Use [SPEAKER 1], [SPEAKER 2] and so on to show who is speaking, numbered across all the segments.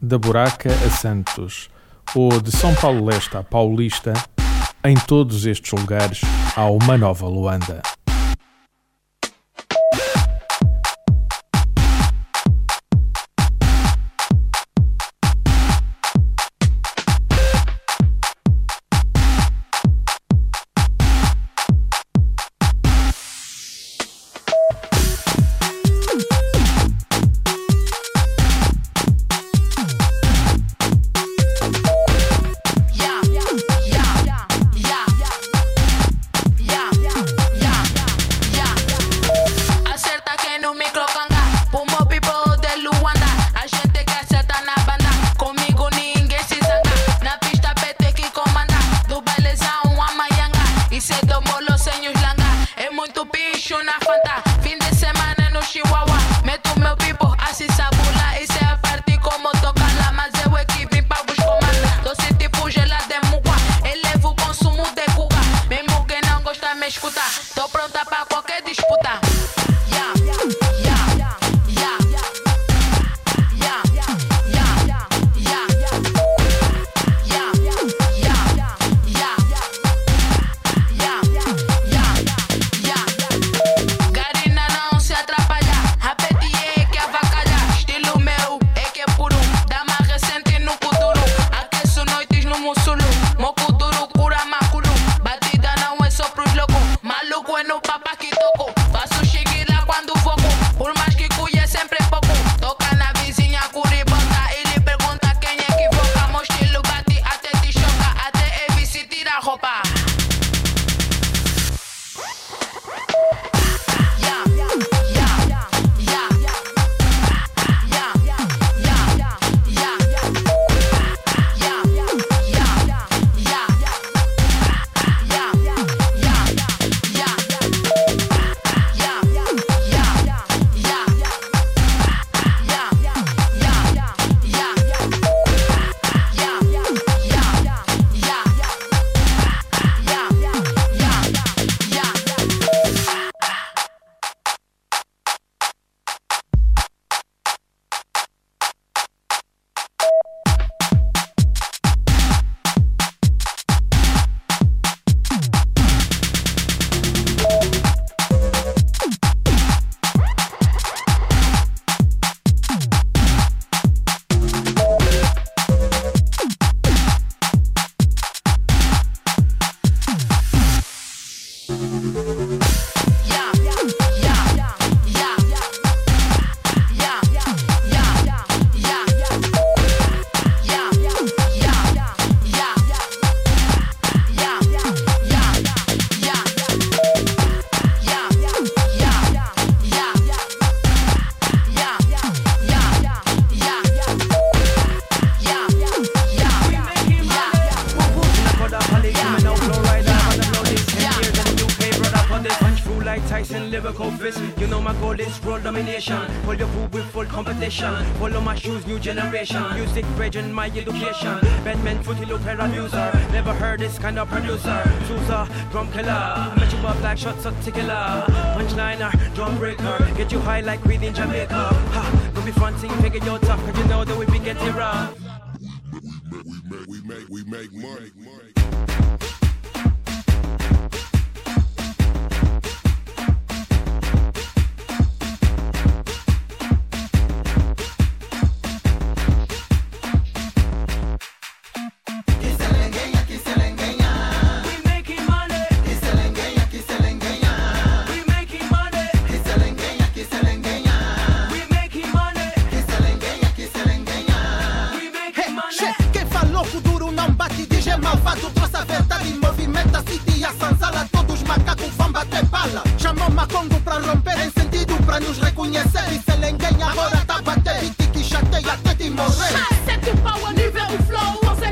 [SPEAKER 1] da Buraca a Santos, ou de São Paulo Leste à Paulista, em todos estes lugares há uma nova Luanda.
[SPEAKER 2] Like Tyson, lyrical fist. You know my goal is world domination. Pull your food with full competition. Follow my shoes, new generation. Music, region, my education. Batman, footy, hair abuser. Never heard this kind of producer. Sousa, drum killer. Met you up like shots of tequila. Punchliner, drum breaker. Get you high like weed in Jamaica. Ha, go be fronting, figure your tough, cause you know that we be getting rough.
[SPEAKER 3] We mate, we make,
[SPEAKER 2] we make money. We
[SPEAKER 4] Sistema Congo pra romper em sentido pra nos reconhecer. E se ninguém agora tá bater,
[SPEAKER 5] e
[SPEAKER 4] te que
[SPEAKER 6] chateia até te morrer. Sete pau a nível
[SPEAKER 7] flow, você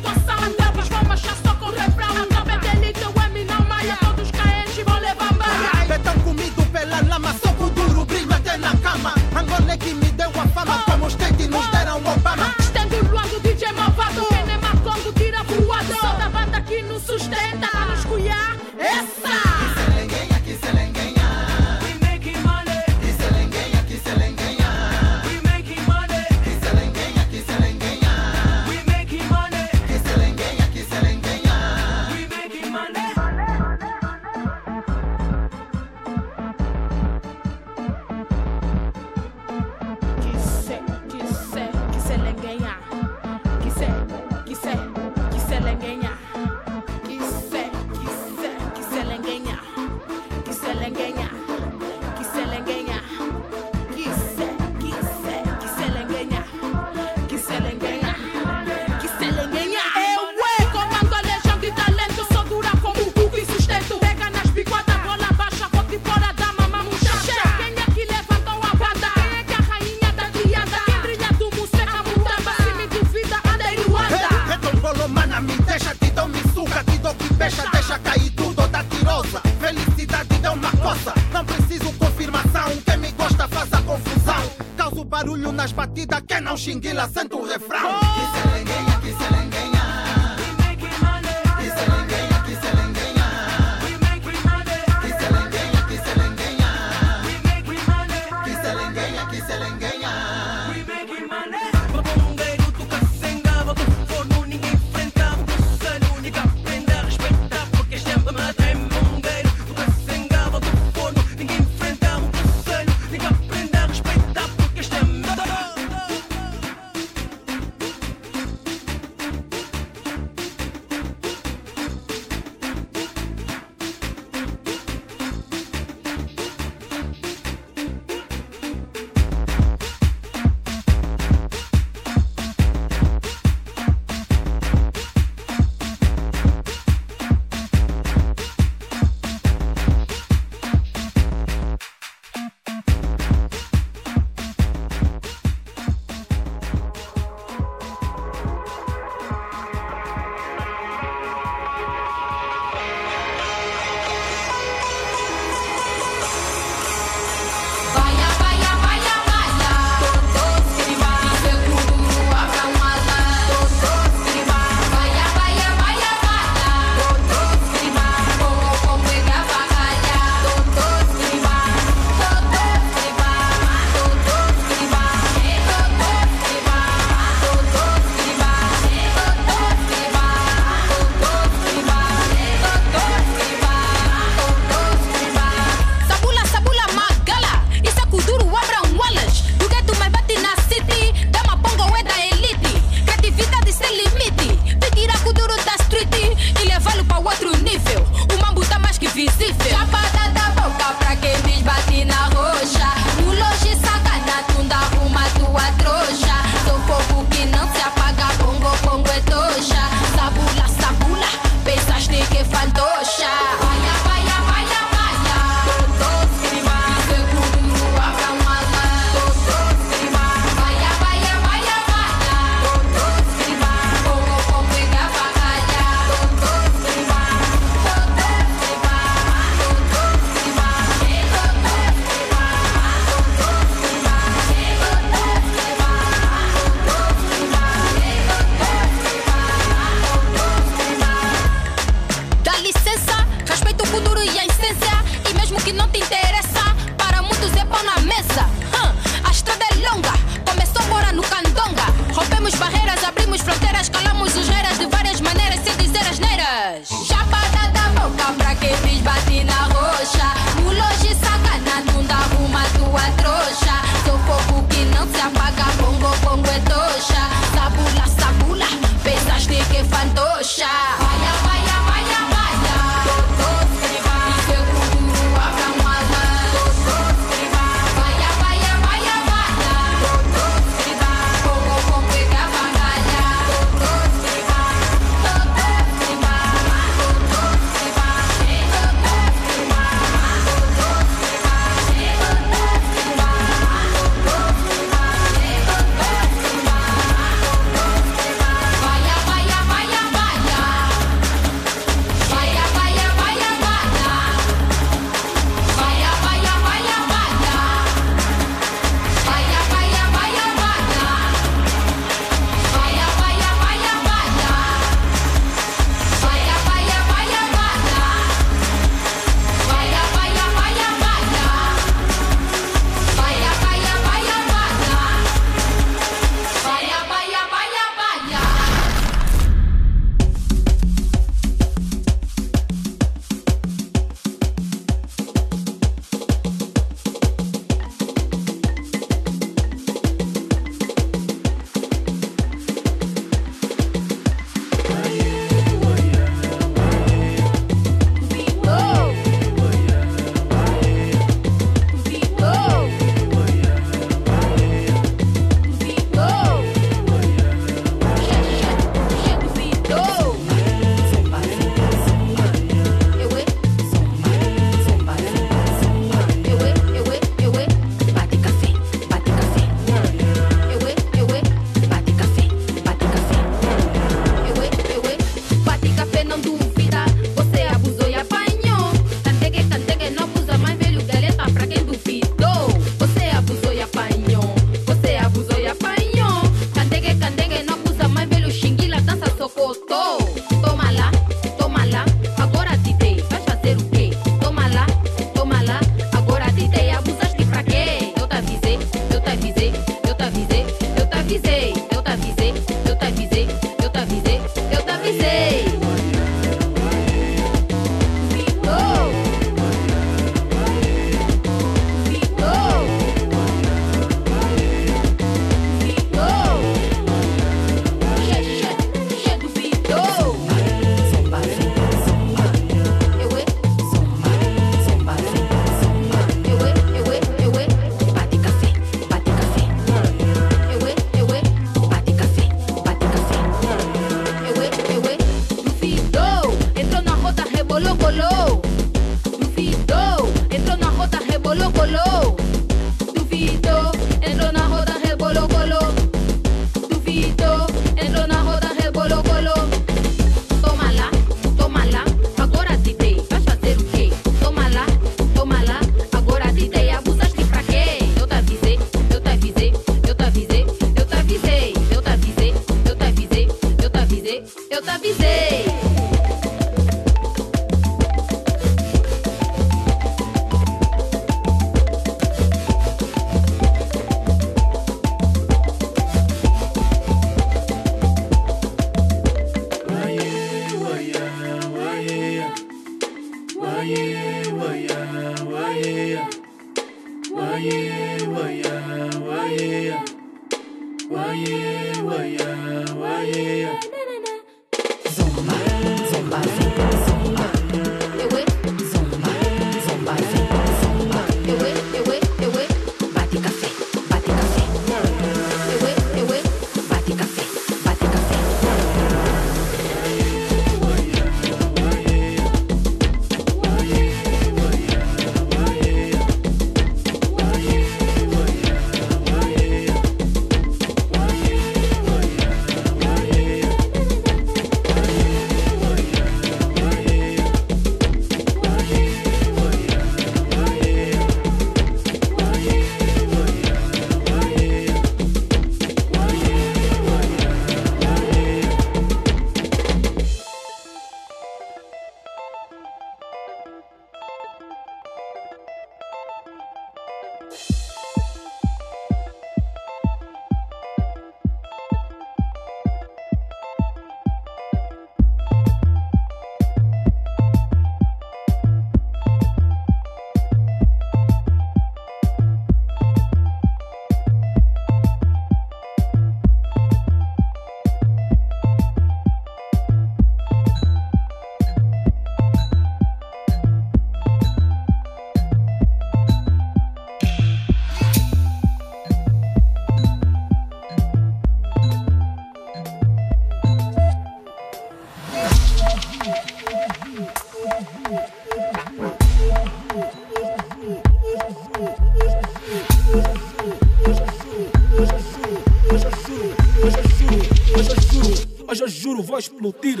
[SPEAKER 7] juro,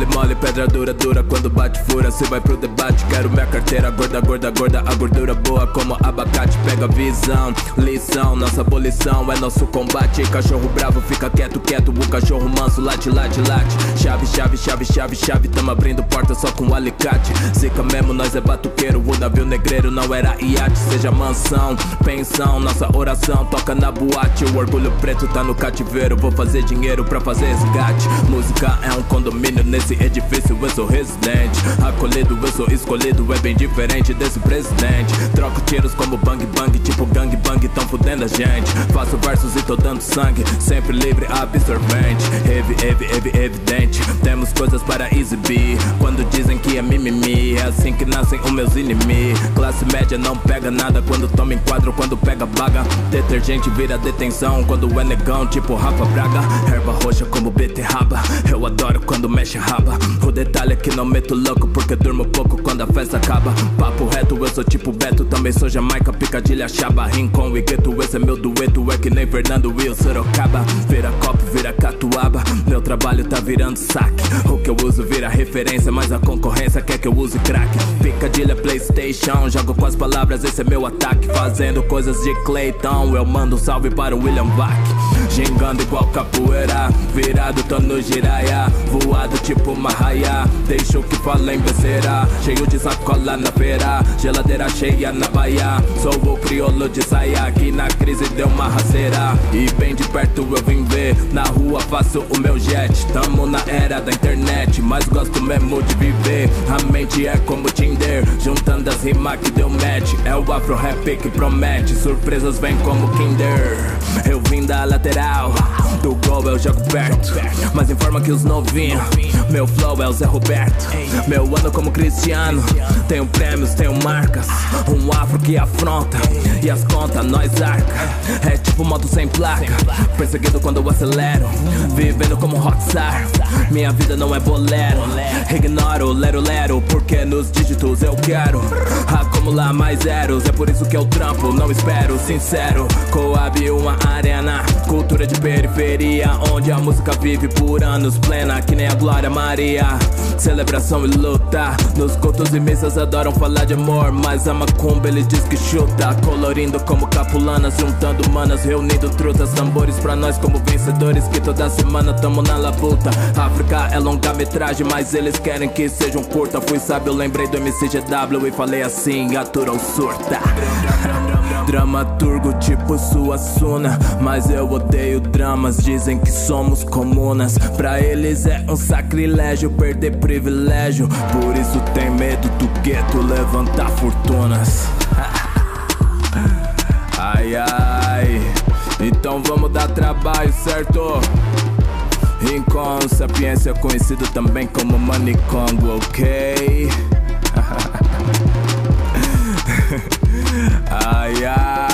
[SPEAKER 8] mole, mole, pedra dura, dura. Quando bate fura, cê vai pro debate. Quero minha carteira gorda, gorda, gorda. A gordura boa como abacate. Pega visão, lição. Nossa abolição é nosso combate. Cachorro bravo fica quieto, quieto. O cachorro manso late, late, late. Chave, chave, chave, chave, chave. Tamo abrindo porta só com alicate. Zica mesmo, nós é batuqueiro. O navio negreiro não era iate. Seja mansão, pensão. Nossa oração toca na boate. O orgulho preto tá no cativeiro. Vou fazer dinheiro pra fazer resgate Música é um condomínio Nesse edifício eu sou residente Acolhido, eu sou escolhido É bem diferente desse presidente. Troco tiros como bang bang Tipo gang bang, tão fudendo a gente. Faço versos e tô dando sangue Sempre livre, absorvente. Heavy, heavy, heavy, evidente. Temos coisas para exibir. Quando dizem que é mimimi É assim que nascem os meus inimigos. Classe média não pega nada Quando toma enquadro, quando pega baga. Detergente vira detenção Quando é negão, tipo Rafa Braga. Erva roxa como beterraba. Eu adoro quando mexe a raba O detalhe é que não meto louco Porque durmo pouco quando a festa acaba. Papo reto, eu sou tipo Beto Também sou Jamaica, Picadilha, Chaba Rincon e Gueto, esse é meu dueto É que nem Fernando Will, Sorocaba. Vira copo, vira catuaba. Meu trabalho tá virando saque. O que eu uso vira referência Mas a concorrência quer que eu use crack. Picadilha, Playstation Jogo com as palavras, esse é meu ataque. Fazendo coisas de Clayton Eu mando um salve para o William Bach Gingando igual capoeira Virado tô no giraia. Voado tipo uma raia. Deixo que fala em besteira. Cheio de sacola na feira. Geladeira cheia na baia. Sou o crioulo de saia. Aqui na crise deu uma rasteira. E bem de perto eu vim ver. Na rua faço o meu jet. Tamo na era da internet. Mas gosto mesmo de viver. A mente é como Tinder. Juntando as rimas que deu match. É o afro rap que promete. Surpresas vêm como Kinder. Eu vim da lateral. Do gol eu jogo perto. Mas informa que os novinhos Meu flow é o Zé Roberto. Meu ano como Cristiano. Tenho prêmios, tenho marcas. Um afro que afronta. E as contas nós arca. É tipo moto sem placa. Perseguido quando eu acelero. Vivendo como rockstar Minha vida não é bolero. Ignoro, lero, lero. Porque nos dígitos eu quero Acumular mais zeros. É por isso que eu trampo, não espero. Sincero, Coab uma arena. Cultura de periferia Onde a música vive por anos plena. Que nem a Glória Maria. Celebração e luta. Nos cultos e missas adoram falar de amor Mas a macumba eles diz que chuta Colorindo como capulanas Juntando manas, reunindo trutas Tambores pra nós como vencedores Que toda semana tamo na labuta. África é longa-metragem Mas eles querem que seja um curta. Fui sábio, lembrei do MCGW E falei assim, atura ou surta Dramaturgo tipo Suassuna Mas eu odeio dramas Dizem que somos comunas Pra eles é um sacrilégio Perder privilégio Por isso tem medo do gueto Levantar fortunas Ai ai Então vamos dar trabalho, certo? Rincon, sapiência conhecido também como Manicongo, ok? Ai ai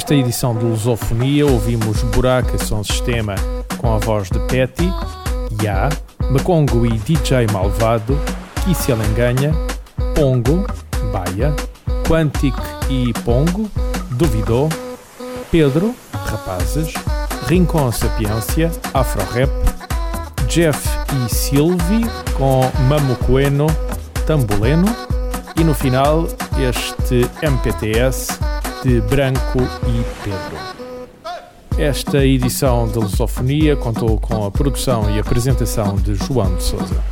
[SPEAKER 9] Nesta edição de Lusofonia ouvimos Buraca Som Sistema com a voz de Petty, Ya, Macongo e DJ Malvado, Kissia Lenganha, Pongo, Baia, Quantic e Pongo, Duvidou, Pedro, Rapazes, Rincon Sapiência, Afro Rap, Jeff e Sylvie com Mamo Coeno, Tamboleno e no final este MPTS de Branco e Pedro. Esta edição da Lusofonia contou com a produção e apresentação de João de Souza.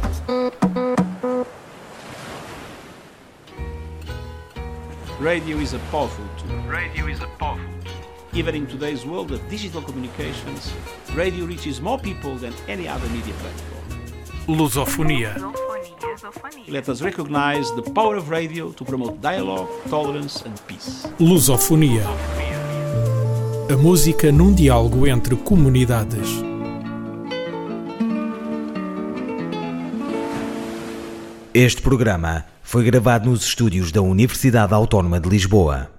[SPEAKER 10] Radio is a powerful tool. Radio is a powerful tool. Even in today's world of digital communications, radio reaches more people than any other media platform.
[SPEAKER 9] Lusofonia.
[SPEAKER 10] Let us recognize the power of radio to promote dialogue, tolerance, and peace.
[SPEAKER 9] Lusofonia. A música num diálogo entre comunidades.
[SPEAKER 11] Este programa foi gravado nos estúdios da Universidade Autónoma de Lisboa.